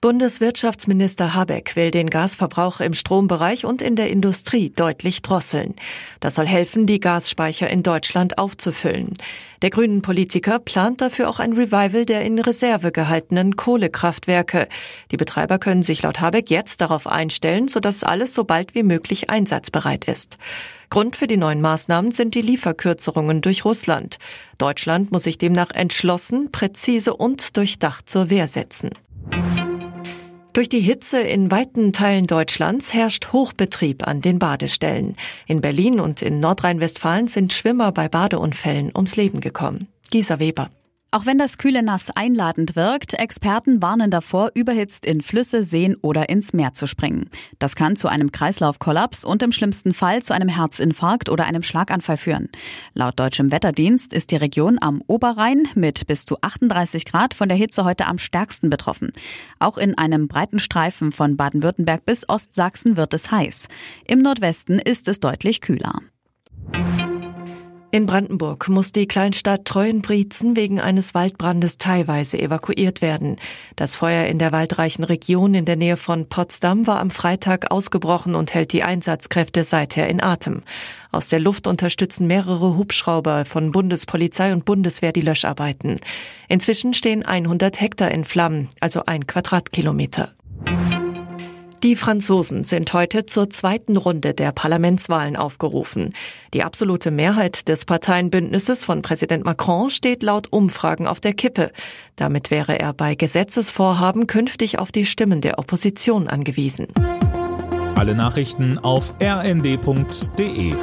Bundeswirtschaftsminister Habeck will den Gasverbrauch im Strombereich und in der Industrie deutlich drosseln. Das soll helfen, die Gasspeicher in Deutschland aufzufüllen. Der grünen Politiker plant dafür auch ein Revival der in Reserve gehaltenen Kohlekraftwerke. Die Betreiber können sich laut Habeck jetzt darauf einstellen, sodass alles so bald wie möglich einsatzbereit ist. Grund für die neuen Maßnahmen sind die Lieferkürzerungen durch Russland. Deutschland muss sich demnach entschlossen, präzise und durchdacht zur Wehr setzen. Durch die Hitze in weiten Teilen Deutschlands herrscht Hochbetrieb an den Badestellen. In Berlin und in Nordrhein-Westfalen sind Schwimmer bei Badeunfällen ums Leben gekommen. Gisa Weber. Auch wenn das kühle Nass einladend wirkt, Experten warnen davor, überhitzt in Flüsse, Seen oder ins Meer zu springen. Das kann zu einem Kreislaufkollaps und im schlimmsten Fall zu einem Herzinfarkt oder einem Schlaganfall führen. Laut deutschem Wetterdienst ist die Region am Oberrhein mit bis zu 38 Grad von der Hitze heute am stärksten betroffen. Auch in einem breiten Streifen von Baden-Württemberg bis Ostsachsen wird es heiß. Im Nordwesten ist es deutlich kühler. In Brandenburg muss die Kleinstadt Treuenbrietzen wegen eines Waldbrandes teilweise evakuiert werden. Das Feuer in der waldreichen Region in der Nähe von Potsdam war am Freitag ausgebrochen und hält die Einsatzkräfte seither in Atem. Aus der Luft unterstützen mehrere Hubschrauber von Bundespolizei und Bundeswehr die Löscharbeiten. Inzwischen stehen 100 Hektar in Flammen, also ein Quadratkilometer. Die Franzosen sind heute zur zweiten Runde der Parlamentswahlen aufgerufen. Die absolute Mehrheit des Parteienbündnisses von Präsident Macron steht laut Umfragen auf der Kippe. Damit wäre er bei Gesetzesvorhaben künftig auf die Stimmen der Opposition angewiesen. Alle Nachrichten auf rnd.de